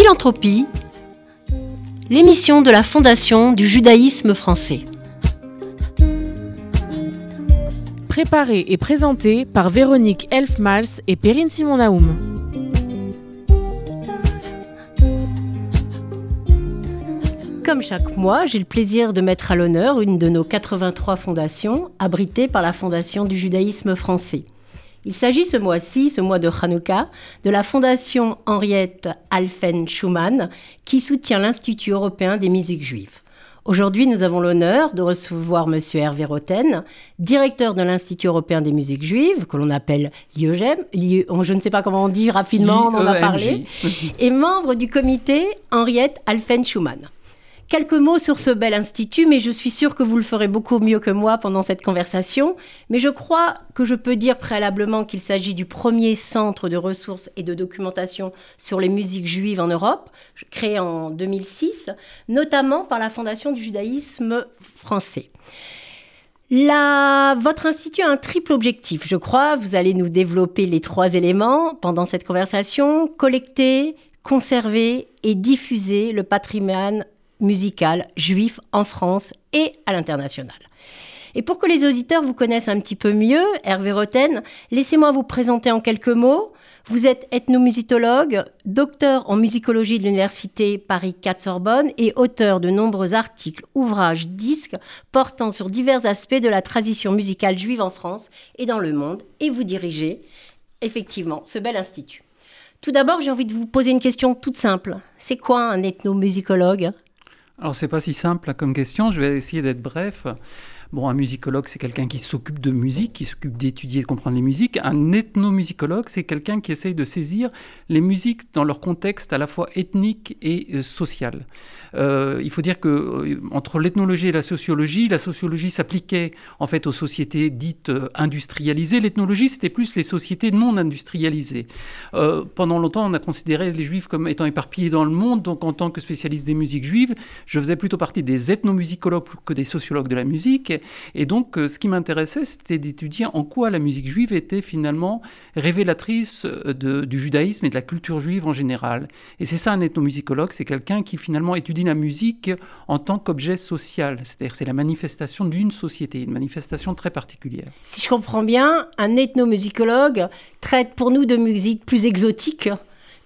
Philanthropie, l'émission de la Fondation du judaïsme français. Préparée et présentée par Véronique Elfmals et Perrine Simon-Naoum. Comme chaque mois, j'ai le plaisir de mettre à l'honneur une de nos 83 fondations abritées par la Fondation du judaïsme français. Il s'agit ce mois-ci, ce mois de Hanouka, de la Fondation Henriette Alphen Schumann qui soutient l'Institut européen des musiques juives. Aujourd'hui, nous avons l'honneur de recevoir M. Hervé Roten, directeur de l'Institut européen des musiques juives, que l'on appelle l'IEGEM, je ne sais pas comment on dit rapidement, on en a parlé, et membre du comité Henriette Alphen Schumann. Quelques mots sur ce bel institut, mais je suis sûre que vous le ferez beaucoup mieux que moi pendant cette conversation. Mais je crois que je peux dire préalablement qu'il s'agit du premier centre de ressources et de documentation sur les musiques juives en Europe, créé en 2006, notamment par la Fondation du judaïsme français. votre institut a un triple objectif, je crois. Vous allez nous développer les trois éléments pendant cette conversation. Collecter, conserver et diffuser le patrimoine musical juif en France et à l'international. Et pour que les auditeurs vous connaissent un petit peu mieux, Hervé Roten, laissez-moi vous présenter en quelques mots. Vous êtes ethnomusicologue, docteur en musicologie de l'université Paris 4 Sorbonne et auteur de nombreux articles, ouvrages, disques portant sur divers aspects de la tradition musicale juive en France et dans le monde. Et vous dirigez effectivement ce bel institut. Tout d'abord, j'ai envie de vous poser une question toute simple. C'est quoi un ethnomusicologue? Alors c'est pas si simple comme question, je vais essayer d'être bref. Bon, un musicologue, c'est quelqu'un qui s'occupe de musique, qui s'occupe d'étudier et de comprendre les musiques. Un ethnomusicologue, c'est quelqu'un qui essaye de saisir les musiques dans leur contexte à la fois ethnique et euh, social. Euh, il faut dire que euh, entre l'ethnologie et la sociologie, la sociologie s'appliquait en fait aux sociétés dites industrialisées. L'ethnologie, c'était plus les sociétés non industrialisées. pendant longtemps, on a considéré les juifs comme étant éparpillés dans le monde. Donc, en tant que spécialiste des musiques juives, je faisais plutôt partie des ethnomusicologues que des sociologues de la musique. Et donc, euh, ce qui m'intéressait, c'était d'étudier en quoi la musique juive était finalement révélatrice euh, du judaïsme et de la culture juive en général. Et c'est ça un ethnomusicologue, c'est quelqu'un qui finalement étudie la musique en tant qu'objet social. C'est-à-dire c'est la manifestation d'une société, une manifestation très particulière. Si je comprends bien, un ethnomusicologue traite pour nous de musique plus exotique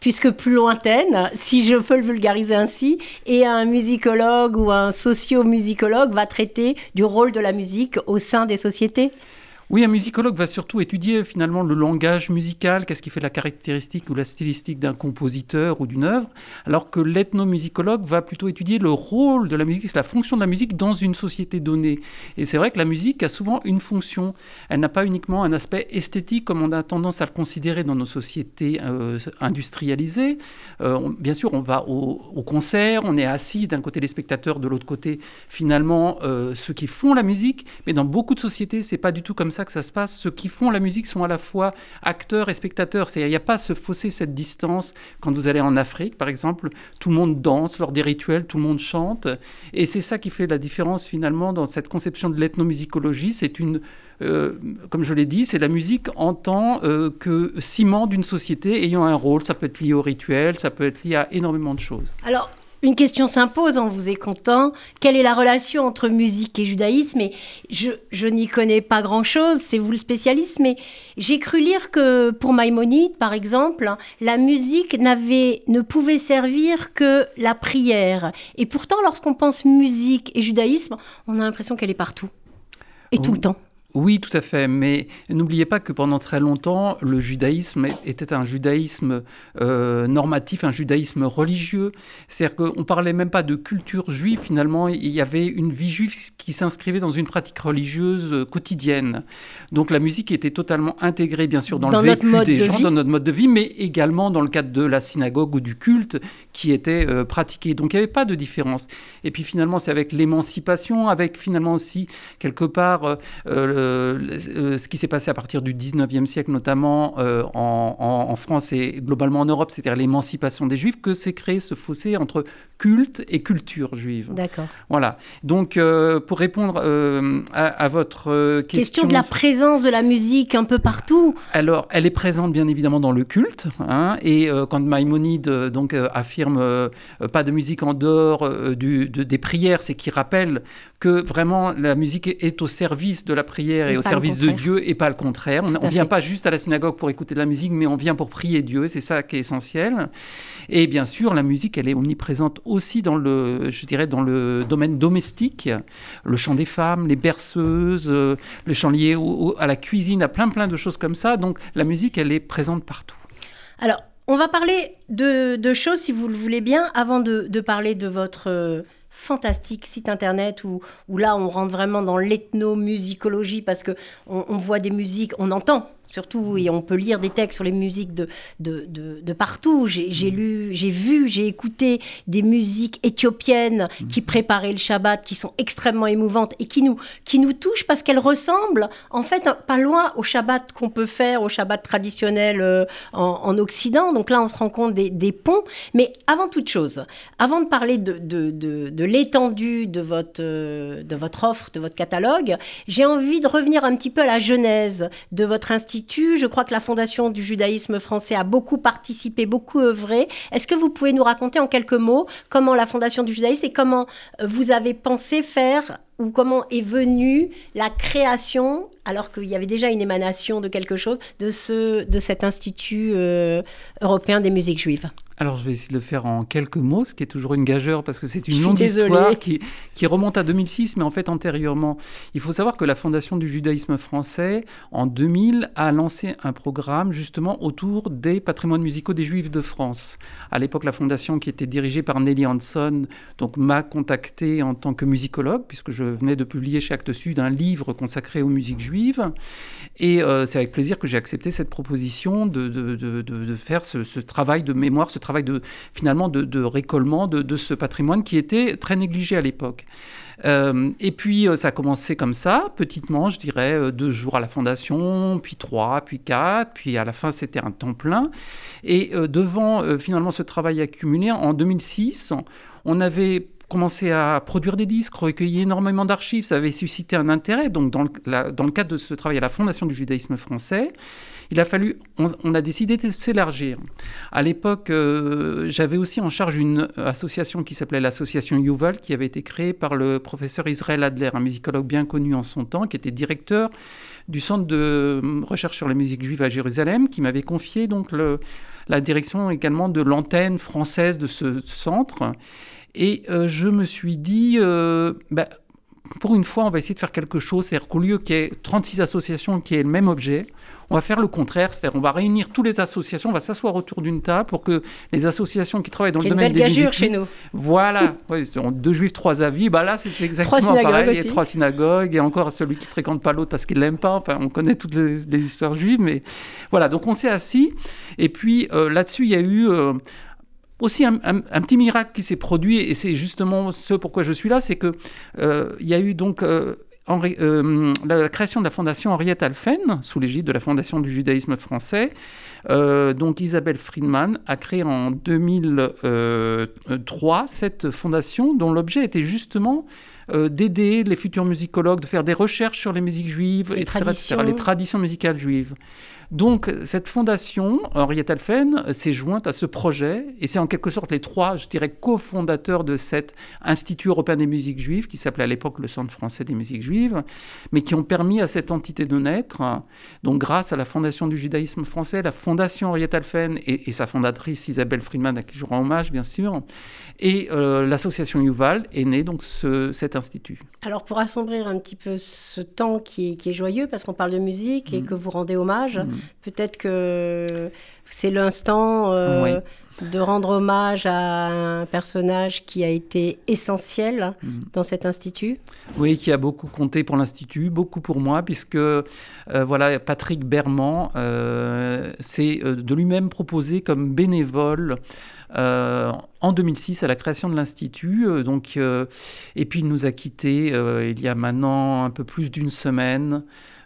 puisque plus lointaine, si je peux le vulgariser ainsi, et un musicologue ou un socio-musicologue va traiter du rôle de la musique au sein des sociétés oui, un musicologue va surtout étudier finalement le langage musical, qu'est-ce qui fait la caractéristique ou la stylistique d'un compositeur ou d'une œuvre, alors que l'ethnomusicologue va plutôt étudier le rôle de la musique, la fonction de la musique dans une société donnée. Et c'est vrai que la musique a souvent une fonction. Elle n'a pas uniquement un aspect esthétique comme on a tendance à le considérer dans nos sociétés euh, industrialisées. Euh, bien sûr, on va au, concert, on est assis d'un côté les spectateurs, de l'autre côté finalement euh, ceux qui font la musique, mais dans beaucoup de sociétés, c'est pas du tout comme ça que ça se passe. Ceux qui font la musique sont à la fois acteurs et spectateurs. Il n'y a pas ce fossé, cette distance. Quand vous allez en Afrique, par exemple, tout le monde danse lors des rituels, tout le monde chante. Et c'est ça qui fait la différence finalement dans cette conception de l'ethnomusicologie. C'est une euh, comme je l'ai dit, c'est la musique en tant euh, que ciment d'une société ayant un rôle. Ça peut être lié au rituel, ça peut être lié à énormément de choses. Alors, une question s'impose en vous écoutant. Quelle est la relation entre musique et judaïsme? Et Je, n'y connais pas grand-chose, c'est vous le spécialiste, mais j'ai cru lire que pour Maïmonide, par exemple, la musique n'avait, ne pouvait servir que la prière. Et pourtant, lorsqu'on pense musique et judaïsme, on a l'impression qu'elle est partout. Et tout le temps. Oui, tout à fait. Mais n'oubliez pas que pendant très longtemps, le judaïsme était un judaïsme euh, normatif, un judaïsme religieux. C'est-à-dire qu'on ne parlait même pas de culture juive, finalement. Il y avait une vie juive qui s'inscrivait dans une pratique religieuse euh, quotidienne. Donc la musique était totalement intégrée, bien sûr, dans, le vécu des gens, dans notre mode de vie, mais également dans le cadre de la synagogue ou du culte qui était euh, pratiqué. Donc il n'y avait pas de différence. Et puis finalement, c'est avec l'émancipation, avec finalement aussi, quelque part, ce qui s'est passé à partir du 19e siècle, notamment en, en, France et globalement en Europe, c'est-à-dire l'émancipation des Juifs, que s'est créé ce fossé entre culte et culture juive. D'accord. Voilà. Donc, pour répondre à, votre question... Question de la présence de la musique un peu partout. Alors, elle est présente bien évidemment dans le culte, hein, et quand Maïmonide donc, affirme pas de musique en dehors du, des prières, c'est qu'il rappelle que vraiment la musique est au service de la prière et, au service de Dieu et pas le contraire. on ne vient pas juste à la synagogue pour écouter de la musique, mais on vient pour prier Dieu, c'est ça qui est essentiel. Et bien sûr, la musique, elle est omniprésente aussi dans le, je dirais, dans le domaine domestique, le chant des femmes, les berceuses, euh, le chant lié à la cuisine, à plein plein de choses comme ça. Donc la musique, elle est présente partout. Alors, on va parler de, choses, si vous le voulez bien, avant de, de parler de votre euh, fantastique site internet où, là on rentre vraiment dans l'ethnomusicologie parce que on, voit des musiques, on entend surtout, et on peut lire des textes sur les musiques de, de, de, partout. J'ai mm. lu, j'ai vu, j'ai écouté des musiques éthiopiennes mm. qui préparaient le Shabbat, qui sont extrêmement émouvantes et qui nous, qui nous touchent parce qu'elles ressemblent, en fait, pas loin au Shabbat qu'on peut faire, au Shabbat traditionnel euh, en, Occident. Donc là, on se rend compte des, des, ponts. Mais avant toute chose, avant de parler de, de l'étendue de votre, euh, de votre offre, de votre catalogue, j'ai envie de revenir un petit peu à la genèse de votre institut je crois que la Fondation du judaïsme français a beaucoup participé, beaucoup œuvré. Est-ce que vous pouvez nous raconter en quelques mots comment la Fondation du judaïsme et comment euh, vous avez pensé faire ou comment est venue la création, alors qu'il y avait déjà une émanation de quelque chose, de, ce, de cet Institut euh, européen des musiques juives? Alors je vais essayer de le faire en quelques mots, ce qui est toujours une gageure parce que c'est une longue histoire qui, qui, remonte à 2006, mais en fait antérieurement. Il faut savoir que la Fondation du judaïsme français, en 2000, a lancé un programme justement autour des patrimoines musicaux des Juifs de France. À l'époque, la fondation qui était dirigée par Nelly Hanson donc m'a contacté en tant que musicologue, puisque je venais de publier chez Actes Sud un livre consacré aux musiques juives. Et euh, c'est avec plaisir que j'ai accepté cette proposition de, faire ce, travail de mémoire, ce travail de, finalement de, récollement de, ce patrimoine qui était très négligé à l'époque. Euh, et puis euh, ça a commencé comme ça, petitement, je dirais deux jours à la fondation, puis trois, puis quatre, puis à la fin c'était un temps plein. Et devant finalement ce travail accumulé, en 2006, on avait commencé à produire des disques, recueillir énormément d'archives, ça avait suscité un intérêt. Donc dans le, cadre de ce travail à la Fondation du judaïsme français, il a fallu, on, a décidé de s'élargir. À l'époque, euh, j'avais aussi en charge une association qui s'appelait l'association Yuval, qui avait été créée par le professeur Israël Adler, un musicologue bien connu en son temps, qui était directeur du centre de recherche sur la musique juive à Jérusalem, qui m'avait confié donc la direction également de l'antenne française de ce centre. Et euh, je me suis dit, euh, bah, pour une fois, on va essayer de faire quelque chose. C'est-à-dire qu'au lieu qu'il y ait 36 associations qui aient le même objet, on va faire le contraire, c'est-à-dire on va réunir toutes les associations, on va s'asseoir autour d'une table pour que les associations qui travaillent dans le domaine des musiques... chez nous. Voilà, deux juifs, trois avis, bah là c'est exactement pareil, il y a trois synagogues, et encore celui qui fréquente pas l'autre parce qu'il l'aime pas, enfin on connaît toutes les, histoires juives, mais voilà, donc on s'est assis, et puis euh, là-dessus il y a eu... Euh, aussi un, petit miracle qui s'est produit, et c'est justement ce pourquoi je suis là, c'est que euh, il y a eu donc euh, la, création de la fondation Henriette Alphen, sous l'égide de la Fondation du judaïsme français. Euh, donc Isabelle Friedman a créé en 2003 cette fondation dont l'objet était justement euh, d'aider les futurs musicologues, de faire des recherches sur les musiques juives, les etc., les traditions musicales juives. Donc, cette fondation, Henriette Alphen, s'est jointe à ce projet, et c'est en quelque sorte les trois, je dirais, cofondateurs de cet Institut européen des musiques juives, qui s'appelait à l'époque le Centre français des musiques juives, mais qui ont permis à cette entité de naître. Donc, grâce à la Fondation du judaïsme français, la Fondation Henriette Alphen et, sa fondatrice Isabelle Friedman, à qui je rends hommage, bien sûr, et euh, l'association Yuval est née donc cet institut. Alors, pour assombrir un petit peu ce temps qui est, joyeux, parce qu'on parle de musique et mm. que vous rendez hommage, mm. Peut-être que c'est l'instant euh, de rendre hommage à un personnage qui a été essentiel mm. dans cet institut. Oui, qui a beaucoup compté pour l'institut, beaucoup pour moi, puisque euh, voilà, Patrick Berman euh, s'est de lui-même proposé comme bénévole. en 2006 à la création de l'institut. donc, et puis il nous a quittés il y a maintenant un peu plus d'une semaine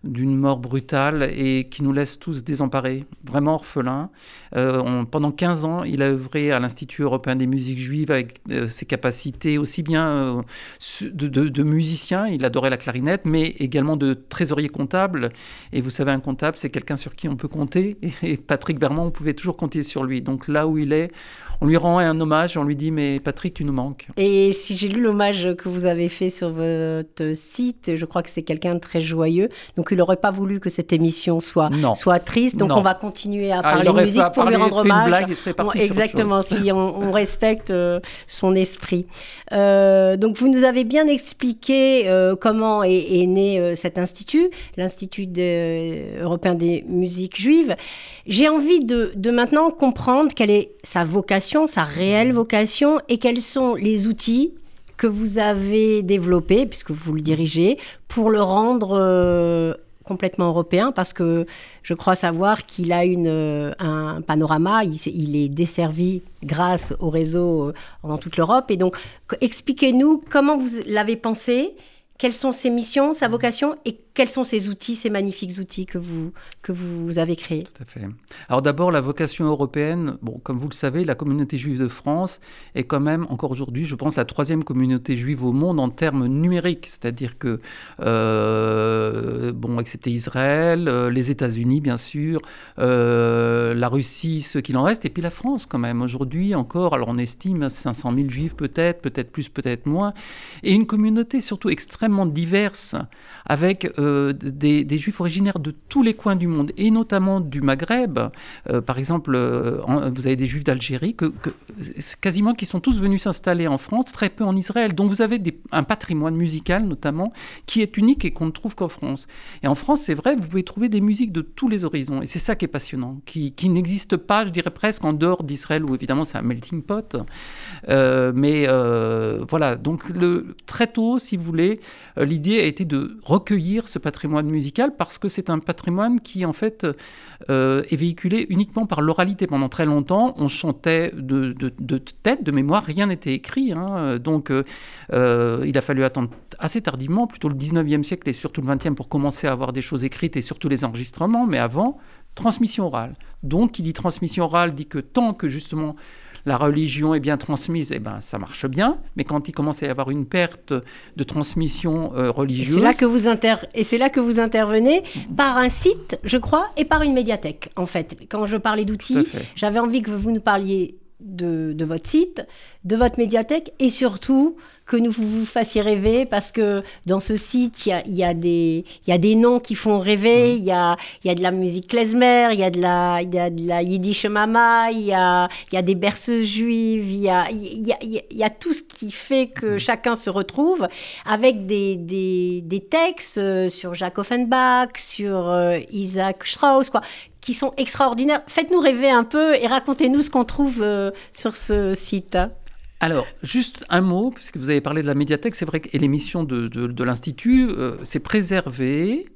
d'une mort brutale et qui nous laisse tous désemparés, vraiment orphelins. Euh, pendant 15 ans, il a œuvré à l'Institut européen des musiques juives avec euh, ses capacités aussi bien euh, de, musicien, il adorait la clarinette, mais également de trésorier comptable. Et vous savez, un comptable, c'est quelqu'un sur qui on peut compter. Et Patrick Bermond, on pouvait toujours compter sur lui. Donc là où il est, on lui rend un hommage, on lui dit mais Patrick, tu nous manques. Et si j'ai lu l'hommage que vous avez fait sur votre site, je crois que c'est quelqu'un de très joyeux. Donc il n'aurait pas voulu que cette émission soit, soit triste. Donc on va continuer à ah, parler musique pour lui rendre hommage. Blague, il serait parti exactement, si on, respecte euh, son esprit. Euh, donc vous nous avez bien expliqué euh, comment est, né cet institut, l'Institut européen des musiques juives. J'ai envie de, de maintenant comprendre quelle est sa vocation sa réelle vocation, et quels sont les outils que vous avez développés, puisque vous le dirigez, pour le rendre euh, complètement européen, parce que je crois savoir qu'il a une, euh, un panorama, il, il, est desservi grâce au réseau euh, dans toute l'Europe. Et donc, expliquez-nous comment vous l'avez pensé, quelles sont ses missions, sa vocation, et quels sont ces outils, ces magnifiques outils que vous, que vous avez créés? Tout à fait. Alors d'abord, la vocation européenne, bon, comme vous le savez, la communauté juive de France est quand même, encore aujourd'hui, je pense, la troisième communauté juive au monde en termes numériques. C'est-à-dire que, euh, bon, excepté Israël, euh, les États-Unis, bien sûr, euh, la Russie, ce qu'il en reste, et puis la France, quand même. Aujourd'hui, encore, alors on estime 500 000 juifs peut-être, peut-être plus, peut-être moins, et une communauté surtout extrêmement diverse, avec des, juifs originaires de tous les coins du monde, et notamment du Maghreb. Euh, par exemple, euh, vous avez des juifs d'Algérie, quasiment qui sont tous venus s'installer en France, très peu en Israël. Donc vous avez un patrimoine musical, notamment, qui est unique et qu'on ne trouve qu'en France. Et en France, c'est vrai, vous pouvez trouver des musiques de tous les horizons. Et c'est ça qui est passionnant, qui, n'existe pas, je dirais presque, en dehors d'Israël, où évidemment c'est un melting pot. mais voilà, donc très tôt, si vous voulez, l'idée a été de recueillir ce patrimoine musical parce que c'est un patrimoine qui, en fait, euh, est véhiculé uniquement par l'oralité. Pendant très longtemps, on chantait de, tête, de mémoire, rien n'était écrit. Hein. Donc, euh, euh, il a fallu attendre assez tardivement, plutôt le 19e siècle et surtout le 20e, pour commencer à avoir des choses écrites et surtout les enregistrements. Mais avant, transmission orale. Donc, qui dit transmission orale dit que tant que justement la religion est bien transmise, et eh ben, ça marche bien. Mais quand il commence à y avoir une perte de transmission euh, religieuse... C'est là, que vous inter... Et c'est là que vous intervenez par un site, je crois, et par une médiathèque, en fait. Quand je parlais d'outils, j'avais envie que vous nous parliez de, de votre site, de votre médiathèque, et surtout que nous vous fassiez rêver parce que dans ce site, il y a, y, a des, y a des noms qui font rêver. Il y, a, y a de la musique klezmer, il y a de la, y a de la yiddish mama, il y a, y a des berceuses juives, il y a, y, a, y a tout ce qui fait que chacun se retrouve avec des, des, des textes euh, sur Jacques Offenbach, sur euh, Isaac Strauss, quoi, qui sont extraordinaires. Faites-nous rêver un peu et racontez-nous ce qu'on trouve euh, sur ce site. Alors, juste un mot, puisque vous avez parlé de la médiathèque, c'est vrai que l'émission de, de, l'Institut, euh, c'est préservé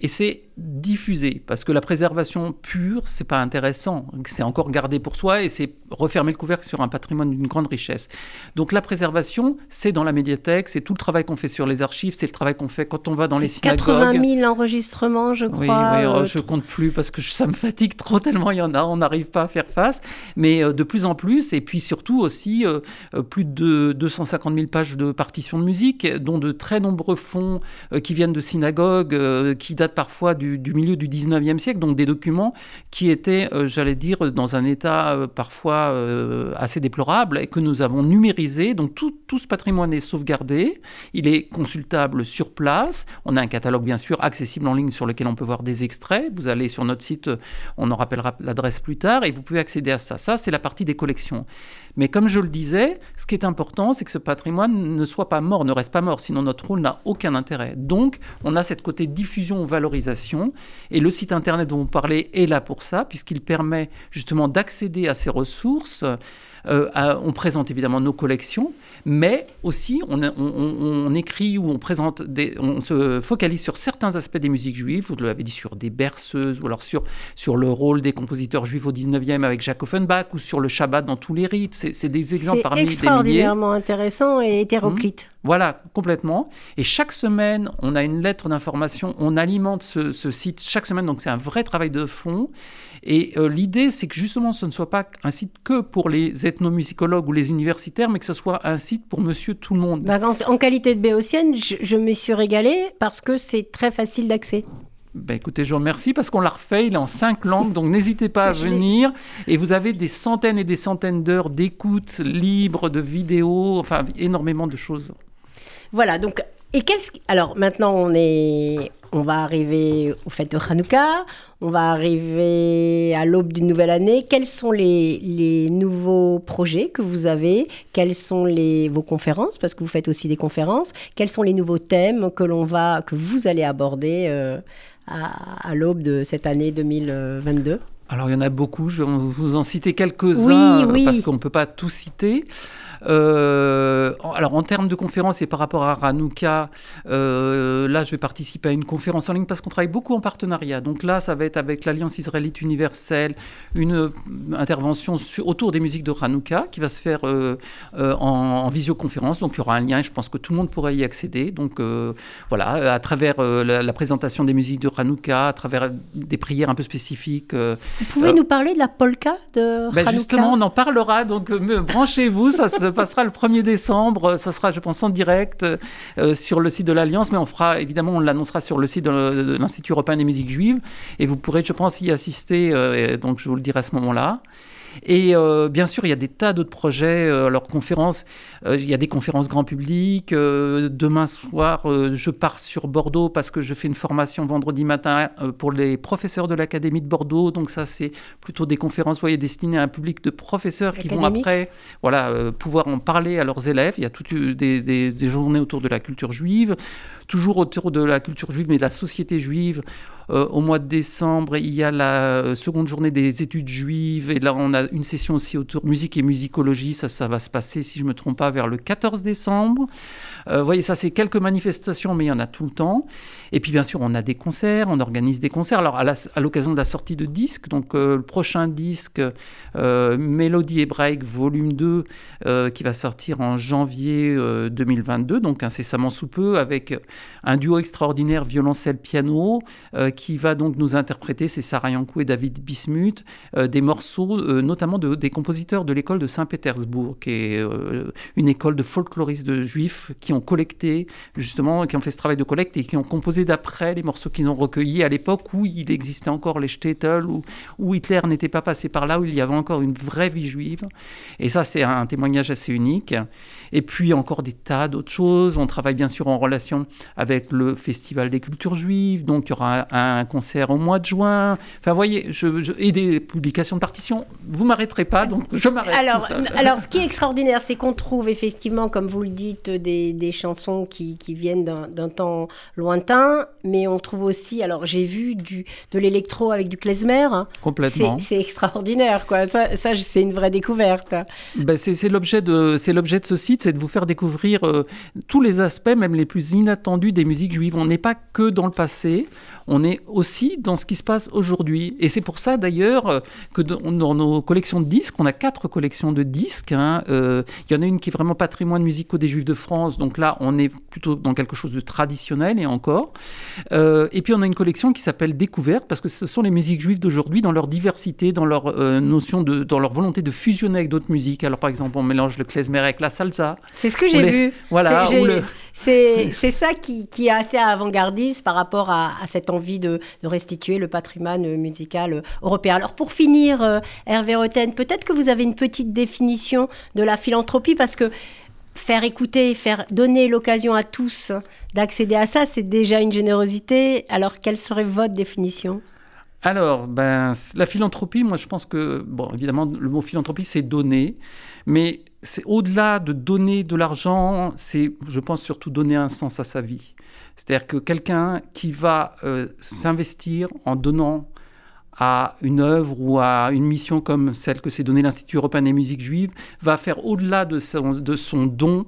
et c'est diffuser, parce que la préservation pure, c'est pas intéressant. C'est encore garder pour soi et c'est refermer le couvercle sur un patrimoine d'une grande richesse. Donc la préservation, c'est dans la médiathèque, c'est tout le travail qu'on fait sur les archives, c'est le travail qu'on fait quand on va dans les synagogues. 80 000 enregistrements, je crois. Oui, oui oh, je compte plus parce que ça me fatigue trop tellement il y en a, on n'arrive pas à faire face. Mais euh, de plus en plus, et puis surtout aussi euh, euh, plus de 250 000 pages de partitions de musique, dont de très nombreux fonds qui viennent de synagogues, qui datent parfois du du, milieu du 19e siècle, donc des documents qui étaient, euh, j'allais dire, dans un état euh, parfois euh, assez déplorable et que nous avons numérisé. Donc tout, tout, ce patrimoine est sauvegardé, il est consultable sur place. On a un catalogue bien sûr accessible en ligne sur lequel on peut voir des extraits. Vous allez sur notre site, on en rappellera l'adresse plus tard et vous pouvez accéder à ça. Ça, c'est la partie des collections. Mais comme je le disais, ce qui est important, c'est que ce patrimoine ne soit pas mort, ne reste pas mort, sinon notre rôle n'a aucun intérêt. Donc, on a cette côté diffusion valorisation Et le site internet dont vous parlez est là pour ça, puisqu'il permet justement d'accéder à ces ressources. Euh, on présente évidemment nos collections, mais aussi on, écrit ou on présente, des, on se focalise sur certains aspects des musiques juives. Vous l'avez dit sur des berceuses, ou alors sur, sur le rôle des compositeurs juifs au 19e avec Jacques Offenbach, ou sur le Shabbat dans tous les rites. C'est des exemples parmi des milliers. C'est extraordinairement intéressant et hétéroclite. Mmh. Voilà, complètement. Et chaque semaine, on a une lettre d'information, on alimente ce, ce, site chaque semaine, donc c'est un vrai travail de fond. Et euh, l'idée, c'est que justement, ce ne soit pas un site que pour les ethnomusicologues ou les universitaires, mais que ce soit un site pour monsieur tout le monde. Bah, en, qualité de béotienne, je, je me suis régalée parce que c'est très facile d'accès. Ben écoutez, je vous remercie parce qu'on l'a refait, il est en cinq langues, donc n'hésitez pas à venir. Et vous avez des centaines et des centaines d'heures d'écoute libre, de vidéos, enfin énormément de choses. Voilà, donc et quel... alors maintenant on est on va arriver au fêtes de Hanouka, on va arriver à l'aube d'une nouvelle année. Quels sont les, nouveaux projets que vous avez? Quelles sont les, vos conférences? Parce que vous faites aussi des conférences. Quels sont les nouveaux thèmes que, l'on va, que vous allez aborder euh, à, l'aube de cette année 2022 alors il y en a beaucoup, je vais vous en citer quelques-uns parce qu'on ne peut pas tout citer. Euh, alors en termes de conférences et par rapport à Ranouka, euh, là je vais participer à une conférence en ligne parce qu'on travaille beaucoup en partenariat. Donc là ça va être avec l'Alliance israélite universelle, une euh, intervention autour des musiques de Ranouka qui va se faire en, visioconférence. Donc il y aura un lien, je pense que tout le monde pourra y accéder. Donc voilà, à travers la, présentation des musiques de Ranouka, à travers des prières un peu spécifiques. Vous pouvez nous parler de la polka de ben Justement, on en parlera, donc branchez-vous, ça se passera le 1er décembre. Ça sera, je pense, en direct euh, sur le site de l'Alliance, mais on fera, évidemment, on l'annoncera sur le site de, l'Institut européen des musiques juives. Et vous pourrez, je pense, y assister. Euh, donc, je vous le dirai à ce moment-là. Et euh, bien sûr, il y a des tas d'autres projets. Euh, alors, conférences, euh, il y a des conférences grand public. demain soir, je pars sur Bordeaux parce que je fais une formation vendredi matin pour les professeurs de l'Académie de Bordeaux. Donc, ça, c'est plutôt des conférences vous voyez, destinées à un public de professeurs qui vont après voilà, pouvoir en parler à leurs élèves. Il y a toutes des, des journées autour de la culture juive toujours autour de la culture juive, mais de la société juive. Euh, au mois de décembre, il y a la euh, seconde journée des études juives. Et là, on a une session aussi autour musique et musicologie. Ça, ça va se passer, si je ne me trompe pas, vers le 14 décembre. Euh, vous voyez, ça, c'est quelques manifestations, mais il y en a tout le temps. Et puis, bien sûr, on a des concerts, on organise des concerts. Alors, à l'occasion de la sortie de disques, donc le prochain disque, Mélodie hébraïque, volume 2, qui va sortir en janvier 2022, donc incessamment sous peu, avec un duo extraordinaire violoncelle-piano qui va donc nous interpréter, c'est Sarah Yankou et David Bismuth, euh, des morceaux euh, notamment de, des compositeurs de l'école de Saint-Pétersbourg, qui est euh, une école de folkloristes de juifs ont collecté, justement, qui ont fait ce travail de collecte et qui ont composé d'après les morceaux qu'ils ont recueillis à l'époque où il existait encore les shtetl, où, où Hitler n'était pas passé par là, où il y avait encore une vraie vie juive. Et ça, c'est un témoignage assez unique. Et puis encore des tas d'autres choses. On travaille bien sûr en relation avec le Festival des cultures juives, donc il y aura un un concert au mois de juin. Enfin, voyez, je, et des publications de partitions. Vous m'arrêterez pas, donc je m'arrête. Alors, alors, ce qui est extraordinaire, c'est qu'on trouve effectivement, comme vous le dites, des, des chansons qui, qui viennent d'un temps lointain, mais on trouve aussi, alors j'ai vu du, de l'électro avec du klezmer. Complètement. C'est extraordinaire, quoi. Ça, ça c'est une vraie découverte. Ben, c'est l'objet de, l'objet de ce site, c'est de vous faire découvrir euh, tous les aspects, même les plus inattendus des musiques juives. On n'est pas que dans le passé on est aussi dans ce qui se passe aujourd'hui. Et c'est pour ça d'ailleurs euh, que dans nos collections de disques, on a quatre collections de disques. Hein, euh, il y en a une qui est vraiment patrimoine musicaux des Juifs de France, donc là on est plutôt dans quelque chose de traditionnel et encore. Euh, et puis on a une collection qui s'appelle Découverte parce que ce sont les musiques juives d'aujourd'hui dans leur diversité, dans leur notion de, dans leur volonté de fusionner avec d'autres musiques. Alors par exemple on mélange le klezmer avec la salsa. C'est ce que j'ai vu. Voilà. C'est ça qui, est assez avant-gardiste par rapport à, cette envie de, restituer le patrimoine musical européen. Alors pour finir, euh, Hervé Roten, peut-être que vous avez une petite définition de la philanthropie parce que faire écouter, faire donner l'occasion à tous d'accéder à ça, c'est déjà une générosité. Alors quelle serait votre définition? Alors, ben, la philanthropie, moi je pense que, bon, évidemment, le mot philanthropie, c'est donner, mais c'est au-delà de donner de l'argent, c'est, je pense, surtout donner un sens à sa vie. C'est-à-dire que quelqu'un qui va euh, s'investir en donnant à une œuvre ou à une mission comme celle que s'est donnée l'Institut européen des musiques juives, va faire au-delà de son, don,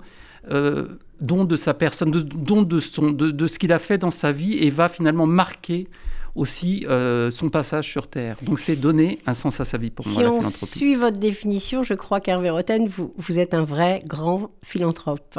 euh, don de sa personne, don de, son, de ce qu'il a fait dans sa vie et va finalement marquer aussi euh, son passage sur Terre. Donc c'est donner un sens à sa vie pour moi, la philanthropie. Si on suit votre définition, je crois qu'Hervé Roten, vous, vous êtes un vrai grand philanthrope.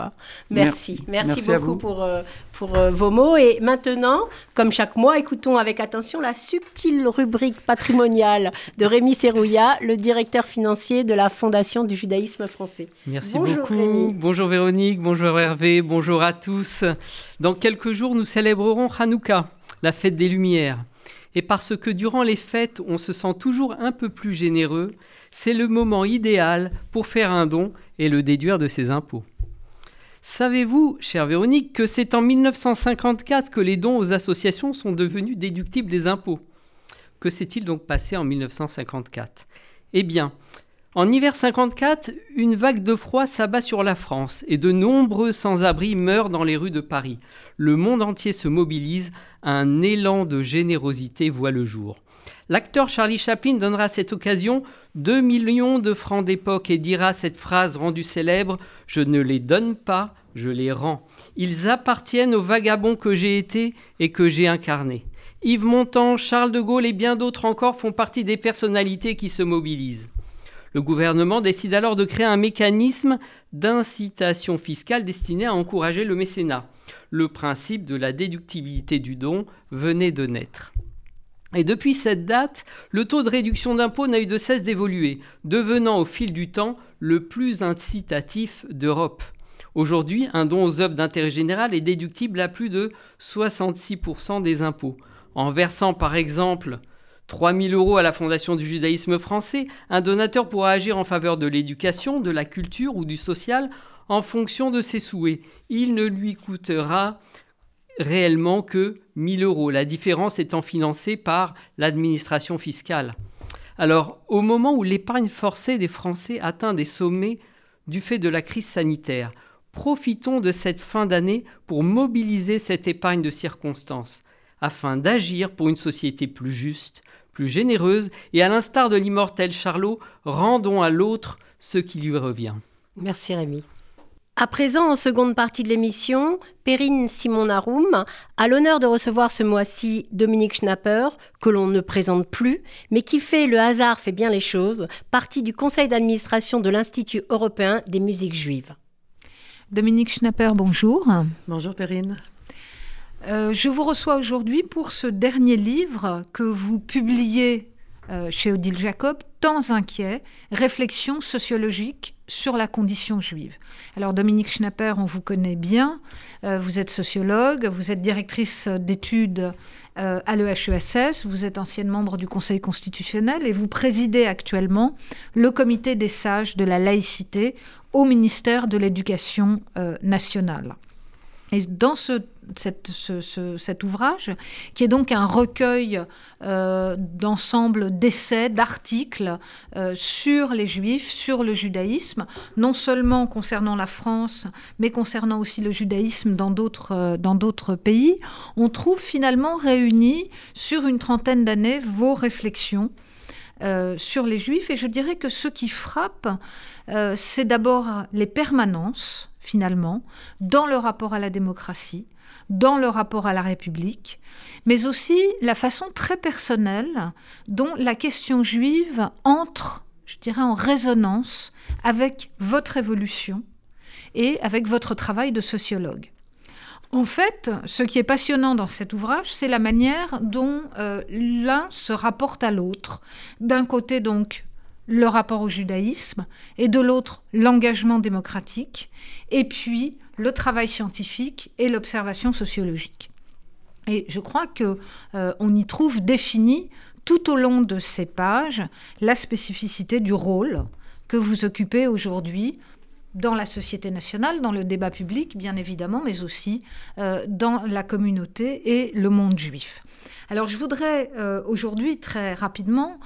Merci. Merci, beaucoup pour, euh, pour euh, vos mots. Et maintenant, comme chaque mois, écoutons avec attention la subtile rubrique patrimoniale de Rémi Serrouillat, le directeur financier de la Fondation du judaïsme français. Merci beaucoup. Bonjour Véronique, bonjour Hervé, bonjour à tous. Dans quelques jours, nous célébrerons Hanouka la fête des Lumières. Et parce que durant les fêtes, on se sent toujours un peu plus généreux, c'est le moment idéal pour faire un don et le déduire de ses impôts. Savez-vous, chère Véronique, que c'est en 1954 que les dons aux associations sont devenus déductibles des impôts? Que s'est-il donc passé en 1954 Eh bien, en hiver 54, une vague de froid s'abat sur la France et de nombreux sans-abri meurent dans les rues de Paris. Le monde entier se mobilise, un élan de générosité voit le jour. L'acteur Charlie Chaplin donnera à cette occasion 2 millions de francs d'époque et dira cette phrase rendue célèbre Je ne les donne pas, je les rends. Ils appartiennent aux vagabonds que j'ai été et que j'ai incarnés. Yves Montand, Charles de Gaulle et bien d'autres encore font partie des personnalités qui se mobilisent. Le gouvernement décide alors de créer un mécanisme d'incitation fiscale destiné à encourager le mécénat. Le principe de la déductibilité du don venait de naître. Et depuis cette date, le taux de réduction d'impôt n'a eu de cesse d'évoluer, devenant au fil du temps le plus incitatif d'Europe. Aujourd'hui, un don aux œuvres d'intérêt général est déductible à plus de 66% des impôts. En versant par exemple 3 000 euros à la Fondation du judaïsme français, un donateur pourra agir en faveur de l'éducation, de la culture ou du social en fonction de ses souhaits. Il ne lui coûtera réellement que 1 000 euros, la différence étant financée par l'administration fiscale. Alors, au moment où l'épargne forcée des Français atteint des sommets du fait de la crise sanitaire, profitons de cette fin d'année pour mobiliser cette épargne de circonstances, afin d'agir pour une société plus juste, plus généreuse, et à l'instar de l'immortel Charlot, rendons à l'autre ce qui lui revient. Merci Rémi. À présent, en seconde partie de l'émission, Perrine Simon-Naroum a l'honneur de recevoir ce mois-ci Dominique Schnapper, que l'on ne présente plus, mais qui fait, le hasard fait bien les choses, partie du conseil d'administration de l'Institut européen des musiques juives. Dominique Schnapper, bonjour. Bonjour Perrine. Euh, je vous reçois aujourd'hui pour ce dernier livre que vous publiez euh, chez Odile Jacob, Temps inquiet, réflexion sociologique sur la condition juive. Alors Dominique Schnapper, on vous connaît bien, euh, vous êtes sociologue, vous êtes directrice d'études à l'EHESS, vous êtes ancienne membre du Conseil constitutionnel et vous présidez actuellement le comité des sages de la laïcité au ministère de l'Éducation nationale. Et dans ce, cet ouvrage, qui est donc un recueil euh, d'ensemble d'essais, d'articles euh, sur les juifs, sur le judaïsme, non seulement concernant la France, mais concernant aussi le judaïsme dans d'autres, euh, dans d'autres pays, on trouve finalement réunis sur une trentaine d'années vos réflexions sur les juifs. Et je dirais que ce qui frappe, c'est d'abord les permanences finalement, dans le rapport à la démocratie, dans le rapport à la République, mais aussi la façon très personnelle dont la question juive entre, je dirais, en résonance avec votre évolution et avec votre travail de sociologue. En fait, ce qui est passionnant dans cet ouvrage, c'est la manière dont euh, l'un se rapporte à l'autre. D'un côté, donc, le rapport au judaïsme, et de l'autre l'engagement démocratique, et puis le travail scientifique et l'observation sociologique. Et je crois que euh, on y trouve défini tout au long de ces pages la spécificité du rôle que vous occupez aujourd'hui dans la société nationale, dans le débat public, bien évidemment, mais aussi euh, dans la communauté et le monde juif. Alors je voudrais euh, aujourd'hui très rapidement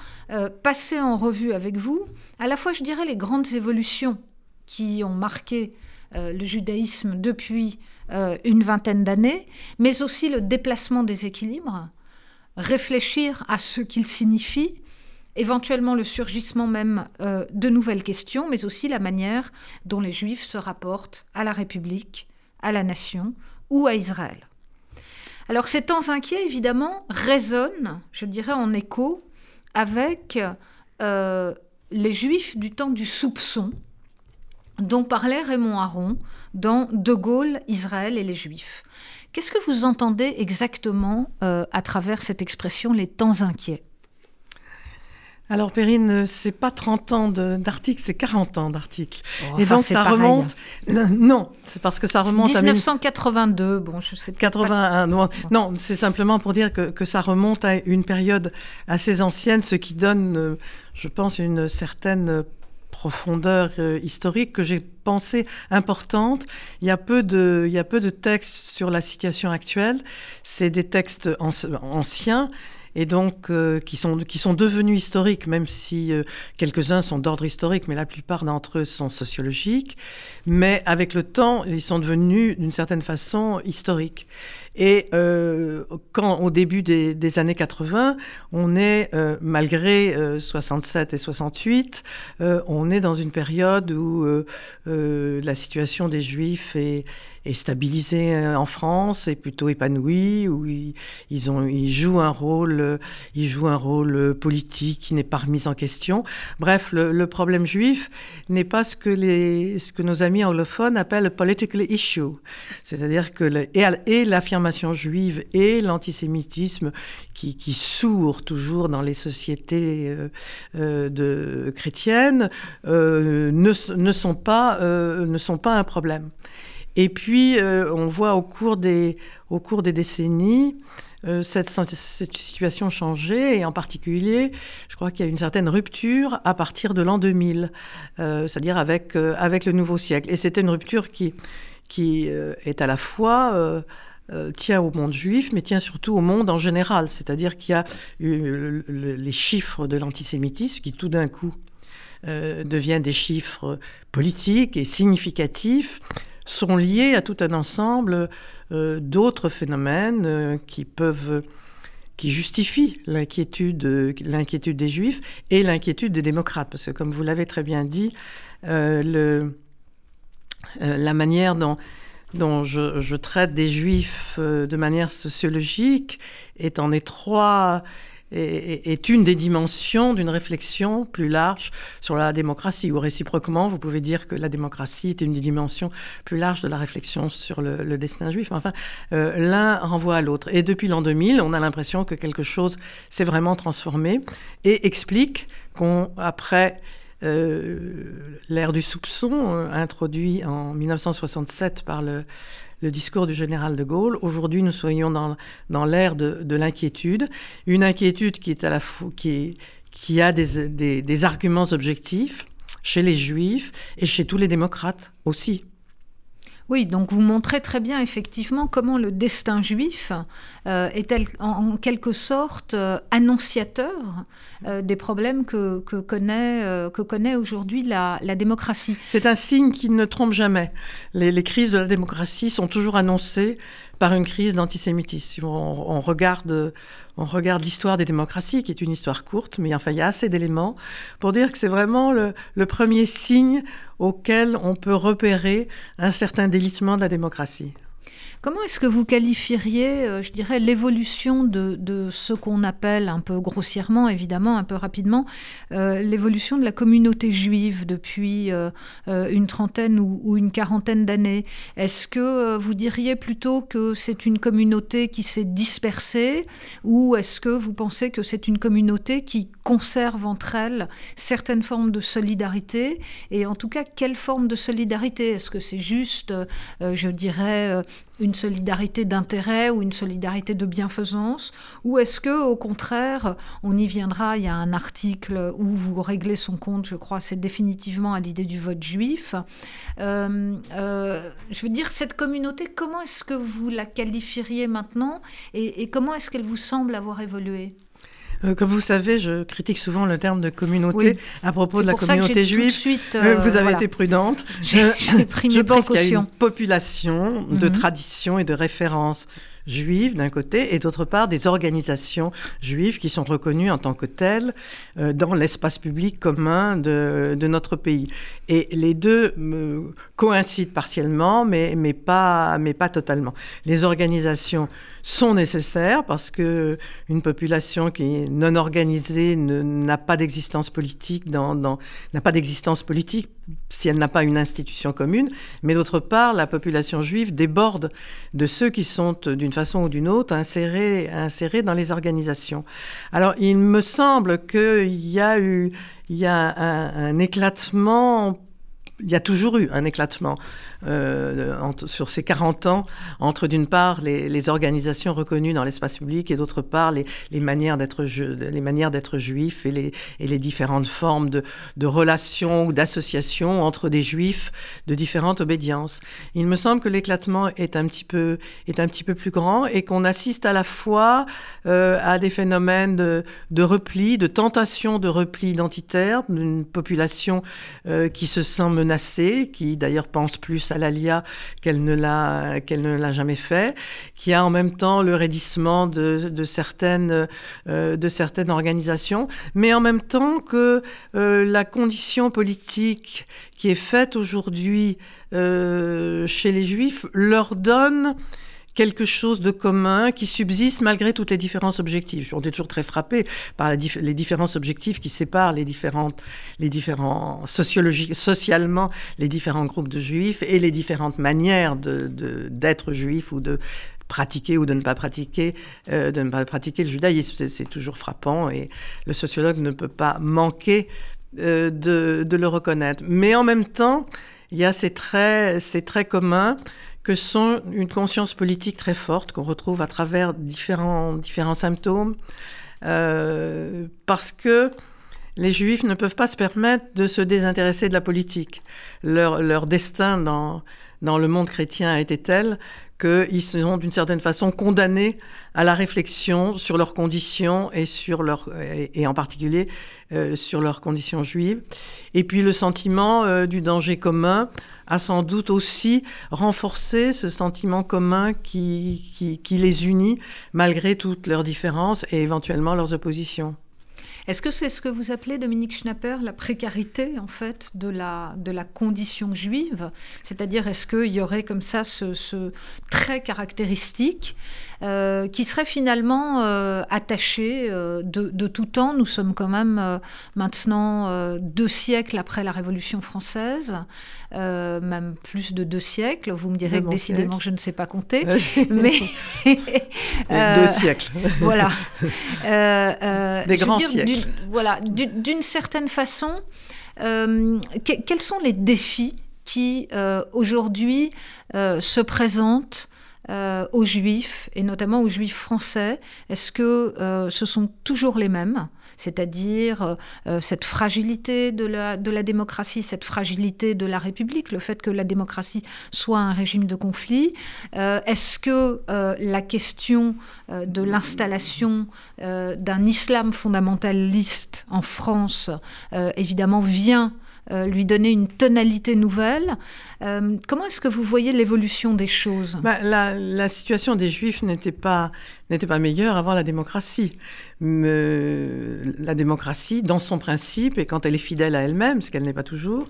passer en revue avec vous à la fois, je dirais, les grandes évolutions qui ont marqué le judaïsme depuis une vingtaine d'années, mais aussi le déplacement des équilibres, réfléchir à ce qu'il signifie éventuellement le surgissement même euh, de nouvelles questions, mais aussi la manière dont les Juifs se rapportent à la République, à la nation ou à Israël. Alors ces temps inquiets, évidemment, résonnent, je dirais, en écho avec euh, les Juifs du temps du soupçon, dont parlait Raymond Aron dans De Gaulle, Israël et les Juifs. Qu'est-ce que vous entendez exactement euh, à travers cette expression les temps inquiets? Alors Perrine, c'est pas 30 ans d'articles, c'est 40 ans d'articles. Oh, et donc ça remonte. Non, c'est parce que ça remonte 1982, bon, je sais 81. Non, non c'est simplement pour dire que, que, ça remonte à une période assez ancienne, ce qui donne, euh, je pense, une certaine profondeur euh, historique que j'ai pensé importante. Il y, a peu de, il y a peu de textes sur la situation actuelle. C'est des textes anciens et donc euh, qui, sont, qui sont devenus historiques, même si euh, quelques-uns sont d'ordre historique, mais la plupart d'entre eux sont sociologiques. Mais avec le temps, ils sont devenus d'une certaine façon historiques. Et euh, quand au début des, des, années 80, on est, malgré 67 et 68, on est dans une période où la situation des Juifs est est stabilisé euh, en France, est plutôt épanoui, où ils, ont, ils jouent un rôle, euh, ils jouent un rôle euh, politique qui n'est pas remis en question. Bref, le, problème juif n'est pas ce que, les, ce que nos amis anglophones appellent political issue, c'est-à-dire que le, et, l'affirmation juive et l'antisémitisme qui, qui sourd toujours dans les sociétés de, chrétiennes ne, ne, sont pas, ne sont pas un problème. Et puis, euh, on voit au cours des, au cours des décennies euh, cette, situation changer, et en particulier, je crois qu'il y a une certaine rupture à partir de l'an 2000, euh, c'est-à-dire avec, avec le nouveau siècle. Et c'était une rupture qui, qui est à la fois... tient au monde juif, mais tient surtout au monde en général. C'est-à-dire qu'il y a eu les chiffres de l'antisémitisme qui tout d'un coup deviennent des chiffres politiques et significatifs sont liés à tout un ensemble euh, d'autres phénomènes euh, qui peuvent qui justifient l'inquiétude, l'inquiétude des juifs et l'inquiétude des démocrates. Parce que comme vous l'avez très bien dit, euh, la manière dont, dont je, je, traite des juifs de manière sociologique est en étroit est, une des dimensions d'une réflexion plus large sur la démocratie, ou réciproquement, vous pouvez dire que la démocratie est une des dimensions plus larges de la réflexion sur le, destin juif. Enfin, euh, l'un renvoie à l'autre. Et depuis l'an 2000, on a l'impression que quelque chose s'est vraiment transformé et explique qu'après euh, l'ère du soupçon, euh, introduit en 1967 par le, le discours du général de Gaulle. Aujourd'hui, nous soyons dans, dans l'ère de, l'inquiétude, une inquiétude qui, est à la qui, qui a des, des arguments objectifs chez les juifs et chez tous les démocrates aussi. Oui, donc vous montrez très bien effectivement comment le destin juif euh, est en, quelque sorte euh, annonciateur euh, des problèmes que, connaît, aujourd'hui la, démocratie. C'est un signe qui ne trompe jamais. Les, crises de la démocratie sont toujours annoncées par une crise d'antisémitisme. on, regarde on regarde l'histoire des démocraties, qui est une histoire courte, mais enfin, il y a assez d'éléments pour dire que c'est vraiment le, premier signe auquel on peut repérer un certain délitement de la démocratie. Comment est-ce que vous qualifieriez, euh, je dirais, l'évolution de, ce qu'on appelle un peu grossièrement, évidemment, un peu rapidement, euh, l'évolution de la communauté juive depuis euh, une trentaine ou, une quarantaine d'années? Est-ce que vous diriez plutôt que c'est une communauté qui s'est dispersée ou est-ce que vous pensez que c'est une communauté qui conserve entre elles certaines formes de solidarité? Et en tout cas, quelle forme de solidarité? Est-ce que c'est juste, je dirais, une solidarité d'intérêt ou une solidarité de bienfaisance Ou est-ce que, au contraire, on y viendra Il y a un article où vous réglez son compte, je crois, c'est définitivement à l'idée du vote juif. Euh, euh, je veux dire, cette communauté, comment est-ce que vous la qualifieriez maintenant et comment est-ce qu'elle vous semble avoir évolué? Euh, comme vous savez, je critique souvent le terme de communauté à propos de la communauté juive. Euh, vous avez été prudente. je, pense qu'il y a une population de mhm. traditions et de références juives d'un côté et d'autre part des organisations juives qui sont reconnues en tant que telles euh, dans l'espace public commun de, de, notre pays. Et les deux me coïncident partiellement, mais, pas, totalement. Les organisations sont nécessaires parce que une population qui est non organisée n'a pas d'existence politique dans n'a pas d'existence politique si elle n'a pas une institution commune, mais d'autre part, la population juive déborde de ceux qui sont d'une façon ou d'une autre insérés, insérés dans les organisations. Alors, il me semble qu'il y a eu il y a un, un éclatement il y a toujours eu un éclatement euh, sur ces 40 ans entre d'une part les, organisations reconnues dans l'espace public et d'autre part les, manières d'être les juifs et les, et les différentes formes de, de relations ou d'associations entre des juifs de différentes obédiences. Il me semble que l'éclatement est un petit peu est un petit peu plus grand et qu'on assiste à la fois euh, à des phénomènes de, repli, de tentation de repli identitaire d'une population euh, qui se sent menacée, qui d'ailleurs pense plus à l'ALIA qu'elle ne l'a qu'elle ne l'a jamais fait, qui a en même temps le raidissement de, certaines euh, de certaines organisations, mais en même temps que euh, la condition politique qui est faite aujourd'hui euh, chez les Juifs leur donne quelque chose de commun qui subsiste malgré toutes les différences objectives. On est toujours très frappé par les différences objectives qui séparent les différentes, les différents socialement les différents groupes de juifs et les différentes manières de, d'être juif ou de pratiquer ou de ne pas pratiquer, euh, de ne pas pratiquer le judaïsme. C'est, toujours frappant et le sociologue ne peut pas manquer euh, de, de, le reconnaître. Mais en même temps, il y a ces traits, ces traits communs que sont une conscience politique très forte qu'on retrouve à travers différents, symptômes, euh, parce que les juifs ne peuvent pas se permettre de se désintéresser de la politique. Leur, leur destin dans, le monde chrétien a été tel qu'ils sont d'une certaine façon condamnés à la réflexion sur leurs conditions et, leur, et en particulier euh, sur leurs conditions juives. Et puis le sentiment euh, du danger commun a sans doute aussi renforcé ce sentiment commun qui, qui les unit malgré toutes leurs différences et éventuellement leurs oppositions. Est-ce que c'est ce que vous appelez, Dominique Schnapper, la précarité, en fait, de la, de la condition juive? C'est-à-dire, est-ce qu'il y aurait comme ça ce, trait caractéristique? Euh, qui serait finalement euh, attaché euh, de, tout temps Nous sommes quand même maintenant deux siècles après la Révolution française, même plus de deux siècles. Vous me direz que décidément, je ne sais pas compter. mais deux siècles. voilà. Des grands siècles voilà, d'une certaine façon, euh, quels sont les défis qui euh, aujourd'hui euh, se présentent aux juifs et notamment aux juifs français Est-ce que ce sont toujours les mêmes? C'est-à-dire euh, euh, cette fragilité de la, de la démocratie, cette fragilité de la République, le fait que la démocratie soit un régime de conflit. Euh, est-ce que la question de l'installation d'un islam fondamentaliste en France, évidemment, vient euh, lui donner une tonalité nouvelle. Euh, comment est-ce que vous voyez l'évolution des choses? Bah, la, situation des Juifs n'était pas, n'était pas meilleure avant la démocratie. la démocratie, dans son principe, et quand elle est fidèle à elle-même, ce qu'elle n'est pas toujours,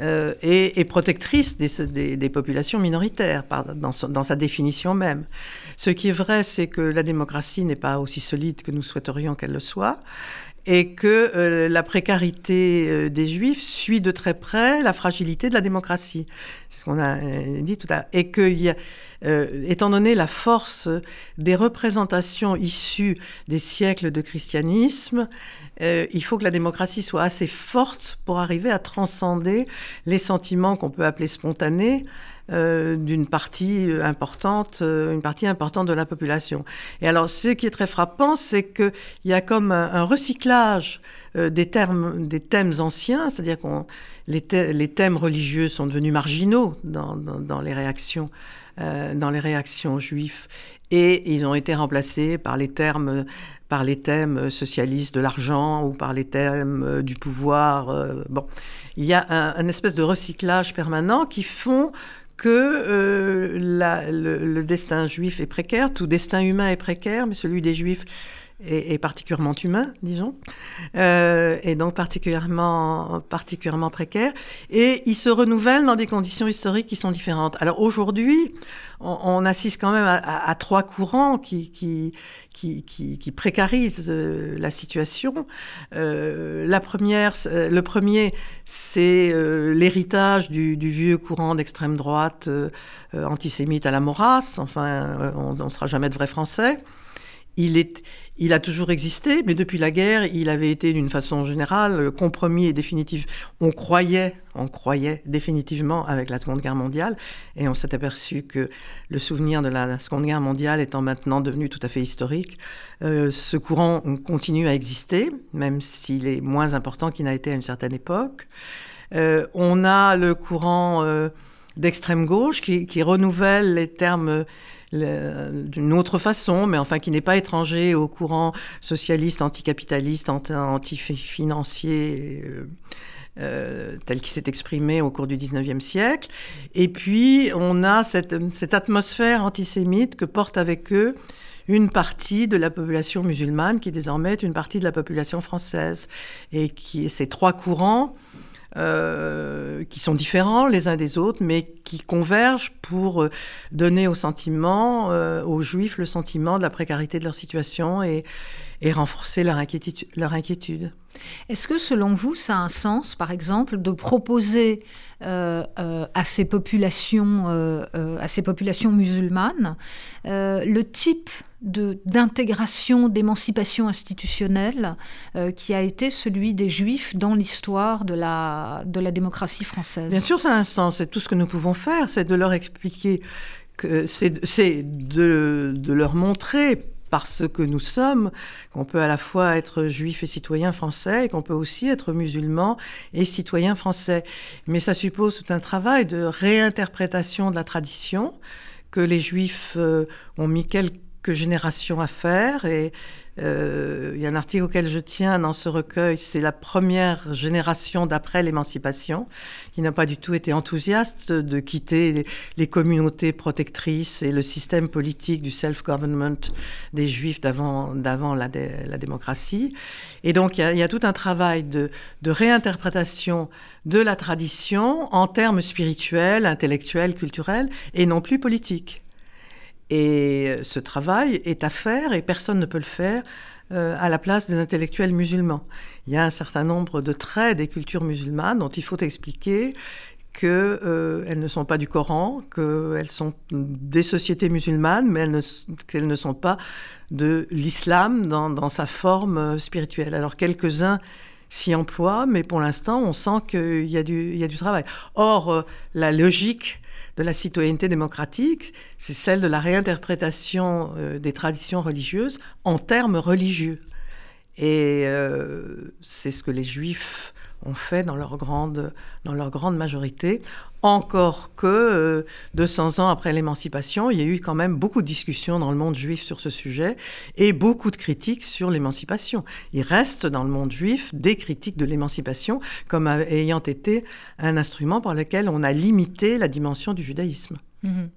euh, est, protectrice des, populations minoritaires dans, sa définition même. Ce qui est vrai, c'est que la démocratie n'est pas aussi solide que nous souhaiterions qu'elle le soit et que euh, la précarité euh, des juifs suit de très près la fragilité de la démocratie. C'est ce qu'on a euh, dit tout à l'heure. Et a étant donné la force des représentations issues des siècles de christianisme, il faut que la démocratie soit assez forte pour arriver à transcender les sentiments qu'on peut appeler spontanés, euh, d'une partie importante, euh, une partie importante de la population. Et alors, ce qui est très frappant, c'est qu'il y a comme un, recyclage euh, des, termes, des thèmes anciens, c'est-à-dire que les, thèmes religieux sont devenus marginaux dans, dans, les réactions. dans les réactions juives et ils ont été remplacés par les termes par les thèmes socialistes de l'argent ou par les thèmes du pouvoir. bon, il y a un, un, espèce de recyclage permanent qui font que euh, le, destin juif est précaire, tout destin humain est précaire, mais celui des juifs est, particulièrement humain, disons, euh, et donc particulièrement, particulièrement précaire. Et il se renouvelle dans des conditions historiques qui sont différentes. Alors aujourd'hui, on, assiste quand même à, trois courants qui, qui, qui, précarisent euh, la situation. Euh, la première, euh, le premier, c'est l'héritage du, vieux courant d'extrême droite antisémite à la Maurras. Enfin, on ne sera jamais de vrais Français. Il est, il a toujours existé, mais depuis la guerre, il avait été d'une façon générale compromis et définitif. On croyait, on croyait définitivement avec la Seconde Guerre mondiale, et on s'est aperçu que le souvenir de la Seconde Guerre mondiale étant maintenant devenu tout à fait historique, euh, ce courant continue à exister, même s'il est moins important qu'il n'a été à une certaine époque. Euh, on a le courant euh, d'extrême gauche qui, qui, renouvelle les termes d'une autre façon, mais enfin qui n'est pas étranger au courant socialiste, anticapitaliste, anti-financier. Euh, euh, tel qu'il s'est exprimé au cours du 19e siècle. Et puis, on a cette, cette, atmosphère antisémite que porte avec eux une partie de la population musulmane, qui désormais est une partie de la population française. Et qui, ces trois courants euh, qui sont différents les uns des autres, mais qui convergent pour euh, donner au sentiment, euh, aux juifs, le sentiment de la précarité de leur situation et, renforcer leur inquiétude. Est-ce que selon vous, ça a un sens, par exemple, de proposer à, ces populations, à ces populations musulmanes le type d'intégration, d'émancipation institutionnelle qui a été celui des juifs dans l'histoire de la, de la démocratie française Bien sûr, ça a un sens. Et tout ce que nous pouvons faire, c'est de leur expliquer que c'est de, de leur montrer parce que nous sommes, qu'on peut à la fois être juif et citoyen français, et qu'on peut aussi être musulman et citoyen français. Mais ça suppose tout un travail de réinterprétation de la tradition que les juifs euh, ont mis quelques générations à faire et euh, il y a un article auquel je tiens dans ce recueil, c'est la première génération d'après l'émancipation, qui n'a pas du tout été enthousiaste de quitter les, communautés protectrices et le système politique du self-government des Juifs d'avant la, la, démocratie. Et donc il y, a, tout un travail de, de réinterprétation de la tradition en termes spirituels, intellectuels, culturels, et non plus politiques. Et euh, ce travail est à faire et personne ne peut le faire euh, à la place des intellectuels musulmans. Il y a un certain nombre de traits des cultures musulmanes dont il faut expliquer qu'elles euh, ne sont pas du Coran, qu'elles sont des sociétés musulmanes, mais qu'elles ne, sont pas de l'islam dans, sa forme spirituelle. Alors quelques-uns s'y emploient, mais pour l'instant, on sent qu'il y, a du travail. Or, la logique de la citoyenneté démocratique, c'est celle de la réinterprétation euh, des traditions religieuses en termes religieux. Et euh, c'est ce que les juifs ont fait dans leur grande, dans leur grande majorité. Encore que 200 euh, ans après l'émancipation, il y a eu quand même beaucoup de discussions dans le monde juif sur ce sujet et beaucoup de critiques sur l'émancipation. Il reste dans le monde juif des critiques de l'émancipation comme ayant été un instrument par lequel on a limité la dimension du judaïsme. Mhm.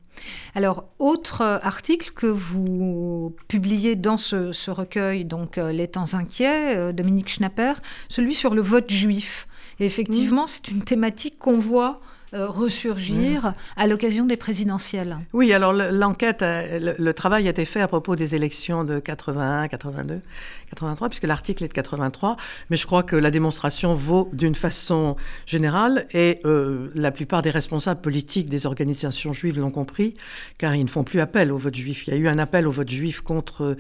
Alors, autre article que vous publiez dans ce, recueil, donc euh, Les temps inquiets, euh, Dominique Schnapper, celui sur le vote juif. effectivement, c'est une thématique qu'on voit euh, ressurgir à l'occasion des présidentielles. Oui, alors l'enquête, le, le, travail a été fait à propos des élections de 81, 82, 83, puisque l'article est de 83, mais je crois que la démonstration vaut d'une façon générale, et euh, la plupart des responsables politiques des organisations juives l'ont compris, car ils ne font plus appel au vote juif. Il y a eu un appel au vote juif contre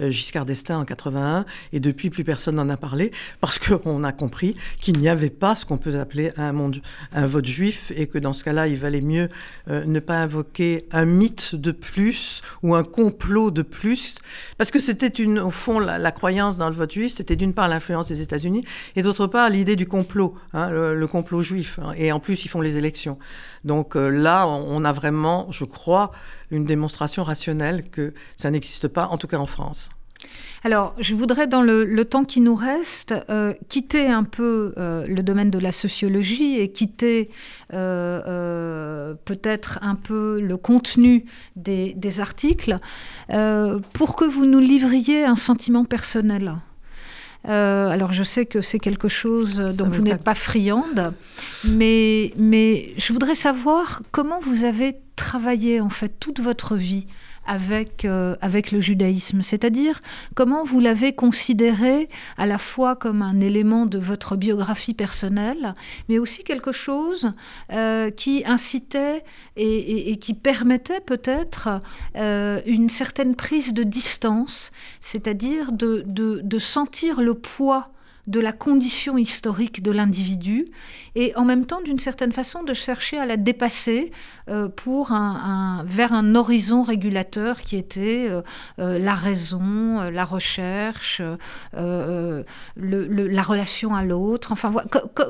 euh, Giscard d'Estaing en 81, et depuis, plus personne n'en a parlé, parce qu'on a compris qu'il n'y avait pas ce qu'on peut appeler un, monde, un vote juif, et que dans ce cas-là, il valait mieux euh, ne pas invoquer un mythe de plus ou un complot de plus, parce que c'était une, au fond la, croyance dans le vote juif, c'était d'une part l'influence des États-Unis et d'autre part l'idée du complot, hein, le, complot juif. Hein. et en plus, ils font les élections. Donc euh, là, on, a vraiment, je crois, une démonstration rationnelle que ça n'existe pas, en tout cas en France. Alors, je voudrais, dans le, temps qui nous reste, euh, quitter un peu euh, le domaine de la sociologie et quitter peut-être un peu le contenu des, des articles pour que vous nous livriez un sentiment personnel. alors je sais que c'est quelque chose dont vous n'êtes pas friande, mais, mais je voudrais savoir comment vous avez travaillé en fait toute votre vie avec, euh, avec le judaïsme. C'est-à-dire comment vous l'avez considéré à la fois comme un élément de votre biographie personnelle, mais aussi quelque chose euh, qui incitait et, qui permettait peut-être euh, une certaine prise de distance, c'est-à-dire de, de, de sentir le poids de la condition historique de l'individu et en même temps d'une certaine façon de chercher à la dépasser euh, pour un, vers un horizon régulateur qui était euh, euh, la raison, la recherche, la relation à l'autre. Enfin,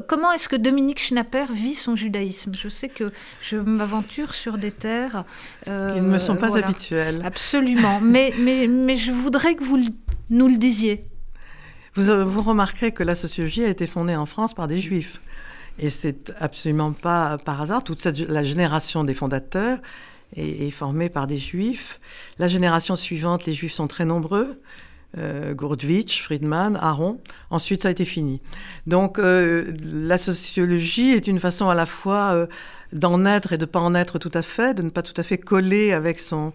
comment est-ce que Dominique Schnapper vit son judaïsme? Je sais que je m'aventure sur des terres qui ne me sont pas habituelles. Absolument, mais, mais, mais je voudrais que vous nous le disiez. Vous, vous remarquerez que la sociologie a été fondée en France par des juifs. Et c'est absolument pas par hasard. Toute la génération des fondateurs est, formée par des juifs. La génération suivante, les juifs sont très nombreux. Euh, Friedman, Aron. Ensuite, ça a été fini. Donc, euh, la sociologie est une façon à la fois euh, d'en être et de ne pas en être tout à fait, de ne pas tout à fait coller avec son,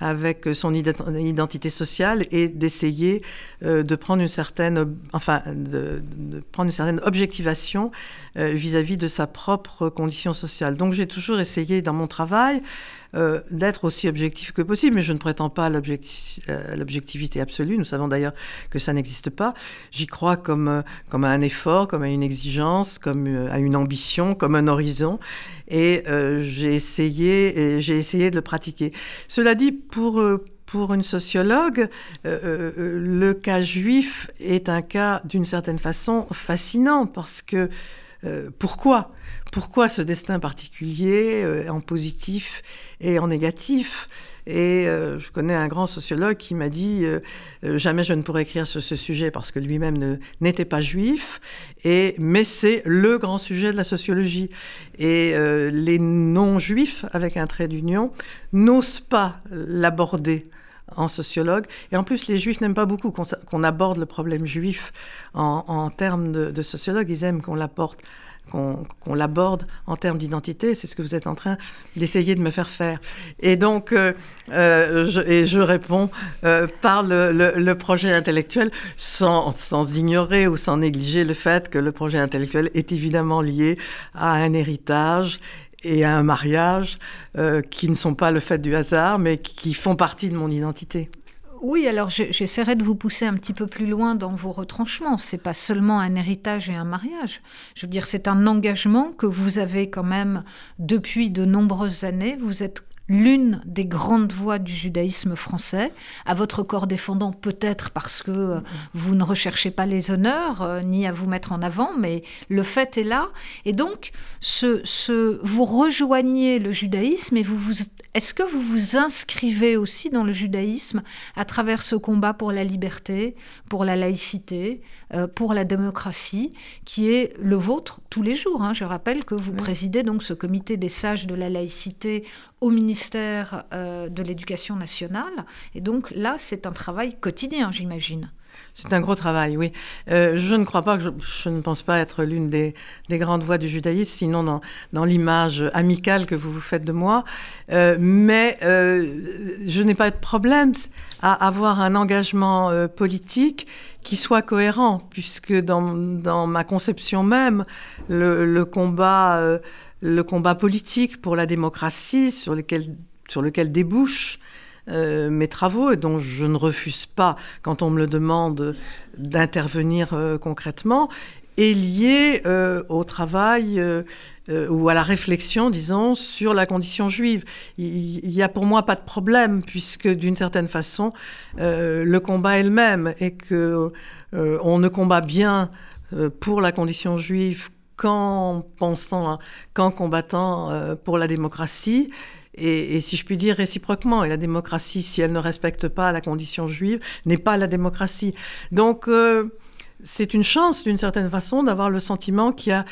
avec son identité sociale et d'essayer euh, de prendre une certaine, objectivation euh, vis-à-vis de sa propre condition sociale. Donc j'ai toujours essayé dans mon travail euh, d'être aussi objectif que possible, mais je ne prétends pas à l'objectivité absolue. Nous savons d'ailleurs que ça n'existe pas. J'y crois comme, comme à un effort, comme à une exigence, comme à une ambition, comme un horizon et euh, j'ai essayé, j'ai essayé de le pratiquer. Cela dit, pour, euh, pour une sociologue, euh, le cas juif est un cas d'une certaine façon fascinant parce que pourquoi? Pourquoi ce destin particulier en positif et en négatif? Et euh, je connais un grand sociologue qui m'a dit euh, euh, jamais je ne pourrais écrire sur ce sujet parce que lui-même n'était pas juif. Et mais c'est le grand sujet de la sociologie. Et les non-juifs, avec un trait d'union, n'osent pas l'aborder en sociologue. Et en plus, les juifs n'aiment pas beaucoup qu'on aborde le problème juif en, termes de, sociologue. Ils aiment qu'on l'apporte qu'on l'aborde en termes d'identité. C'est ce que vous êtes en train d'essayer de me faire faire. Et donc, euh, euh, je, et je réponds euh, par le, projet intellectuel sans, sans, ignorer ou sans négliger le fait que le projet intellectuel est évidemment lié à un héritage et à un mariage qui ne sont pas le fait du hasard, mais qui font partie de mon identité. Oui, alors j'essaierai de vous pousser un petit peu plus loin dans vos retranchements. C'est pas seulement un héritage et un mariage. Je veux dire, c'est un engagement que vous avez quand même depuis de nombreuses années. Vous êtes l'une des grandes voix du judaïsme français, à votre corps défendant peut-être parce que euh, vous ne recherchez pas les honneurs euh, ni à vous mettre en avant, mais le fait est là. Et donc, ce, vous rejoignez le judaïsme et vous vous est-ce que vous vous inscrivez aussi dans le judaïsme à travers ce combat pour la liberté, pour la laïcité, euh, pour la démocratie, qui est le vôtre tous les jours hein? Je rappelle que vous présidez donc ce comité des sages de la laïcité au ministère euh, de l'Éducation nationale. Et donc là, c'est un travail quotidien, j'imagine. C'est un gros travail, oui. Euh, je ne crois pas que je, ne pense pas être l'une des, grandes voix du judaïsme, sinon dans, dans l'image amicale que vous vous faites de moi. Euh, mais euh, je n'ai pas de problème à avoir un engagement politique qui soit cohérent, puisque dans, dans ma conception même, le, le combat, le combat politique pour la démocratie, sur lequel, sur lequel débouche euh, mes travaux et dont je ne refuse pas, quand on me le demande, d'intervenir euh, concrètement, est lié euh, au travail ou à la réflexion, disons, sur la condition juive. Il n'y a pour moi pas de problème, puisque d'une certaine façon, le combat est le même et que on ne combat bien pour la condition juive qu'en pensant, qu'en combattant pour la démocratie. Et, si je puis dire réciproquement, et la démocratie, si elle ne respecte pas la condition juive, n'est pas la démocratie. Donc, euh, c'est une chance, d'une certaine façon, d'avoir le sentiment qu'il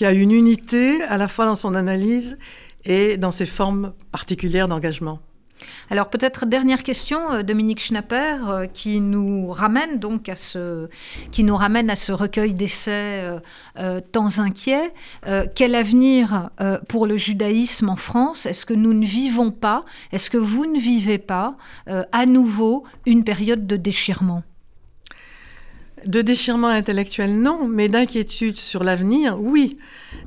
y, y a une unité à la fois dans son analyse et dans ses formes particulières d'engagement. Alors peut-être dernière question, euh, Dominique Schnapper, euh, qui nous ramène donc à ce, qui nous ramène à ce recueil d'essais euh, temps inquiets. quel avenir pour le judaïsme en France? Est-ce que nous ne vivons pas, est-ce que vous ne vivez pas à nouveau une période de déchirement? De déchirement intellectuel, non, mais d'inquiétude sur l'avenir, oui.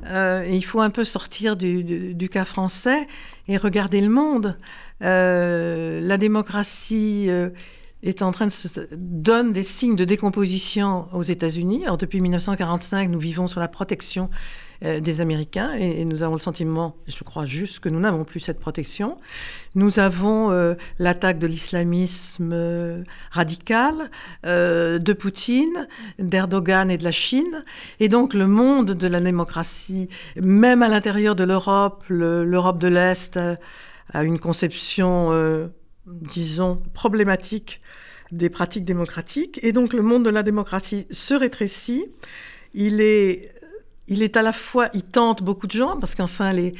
il faut un peu sortir du, cas français et regarder le monde. Euh, la démocratie euh, est en train de se donne des signes de décomposition aux États-Unis. Depuis 1945, nous vivons sous la protection euh, des Américains et, nous avons le sentiment, je crois juste, que nous n'avons plus cette protection. Nous avons l'attaque de l'islamisme radical, de Poutine, d'Erdogan et de la Chine. Et donc le monde de la démocratie, même à l'intérieur de l'Europe, l'Europe de l'Est, à une conception, euh, disons, problématique des pratiques démocratiques. Et donc le monde de la démocratie se rétrécit. Il est, il est à la fois, il tente beaucoup de gens, parce qu'enfin, les,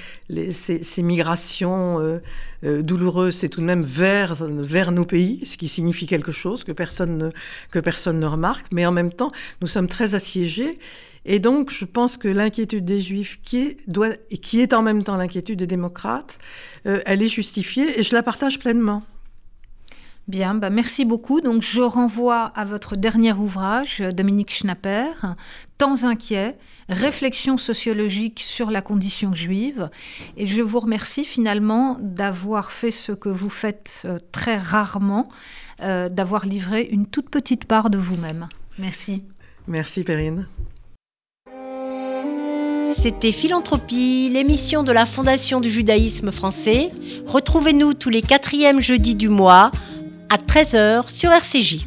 ces, migrations euh, euh, douloureuses, c'est tout de même vers, vers nos pays, ce qui signifie quelque chose que personne, ne, que personne ne remarque. Mais en même temps, nous sommes très assiégés. Et donc, je pense que l'inquiétude des Juifs, qui est, doit, et qui est en même temps l'inquiétude des démocrates, euh, elle est justifiée et je la partage pleinement. Bien, bah merci beaucoup. Donc, je renvoie à votre dernier ouvrage, Dominique Schnapper, Temps inquiets, réflexion sociologique sur la condition juive. Et je vous remercie finalement d'avoir fait ce que vous faites euh, très rarement, euh, d'avoir livré une toute petite part de vous-même. Merci. Merci, Perrine. C'était Philanthropie, l'émission de la Fondation du judaïsme français. Retrouvez-nous tous les quatrièmes jeudis du mois à 13h sur RCJ.